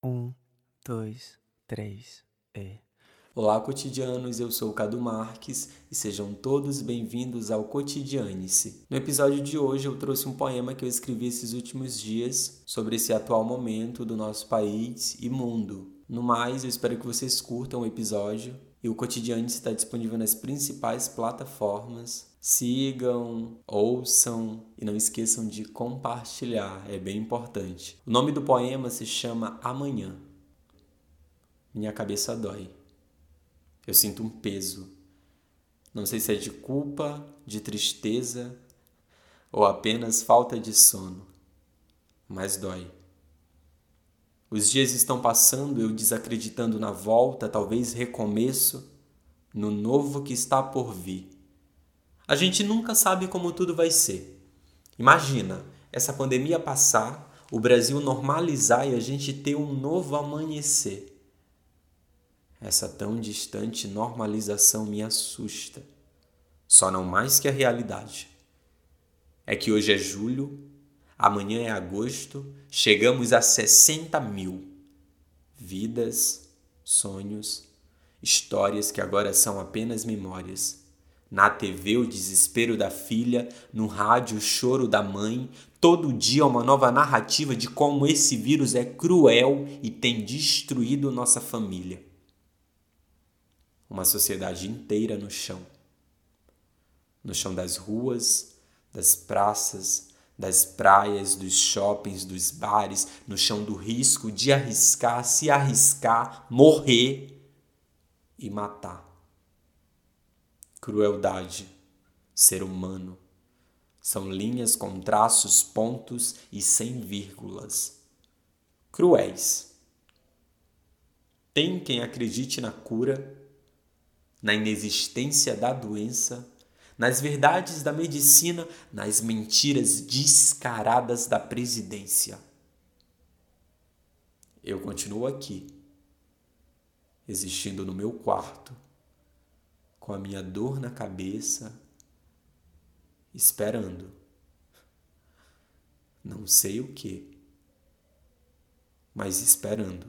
Um, dois, três, e. Olá, cotidianos. Eu sou o Cadu Marques e sejam todos bem-vindos ao Cotidiane-se. No episódio de hoje, eu trouxe um poema que eu escrevi esses últimos dias sobre esse atual momento do nosso país e mundo. No mais, eu espero que vocês curtam o episódio e o Cotidiane está disponível nas principais plataformas Sigam, ouçam e não esqueçam de compartilhar, é bem importante. O nome do poema se chama Amanhã. Minha cabeça dói. Eu sinto um peso. Não sei se é de culpa, de tristeza ou apenas falta de sono, mas dói. Os dias estão passando, eu desacreditando na volta, talvez recomeço, no novo que está por vir. A gente nunca sabe como tudo vai ser. Imagina essa pandemia passar, o Brasil normalizar e a gente ter um novo amanhecer. Essa tão distante normalização me assusta. Só não mais que a realidade. É que hoje é julho, amanhã é agosto, chegamos a 60 mil. Vidas, sonhos, histórias que agora são apenas memórias na TV, o desespero da filha, no rádio, o choro da mãe. Todo dia uma nova narrativa de como esse vírus é cruel e tem destruído nossa família. Uma sociedade inteira no chão. No chão das ruas, das praças, das praias, dos shoppings, dos bares, no chão do risco de arriscar, se arriscar, morrer e matar crueldade, ser humano. São linhas com traços, pontos e sem vírgulas. Cruéis. Tem quem acredite na cura, na inexistência da doença, nas verdades da medicina, nas mentiras descaradas da presidência. Eu continuo aqui, existindo no meu quarto com a minha dor na cabeça, esperando. Não sei o que, mas esperando.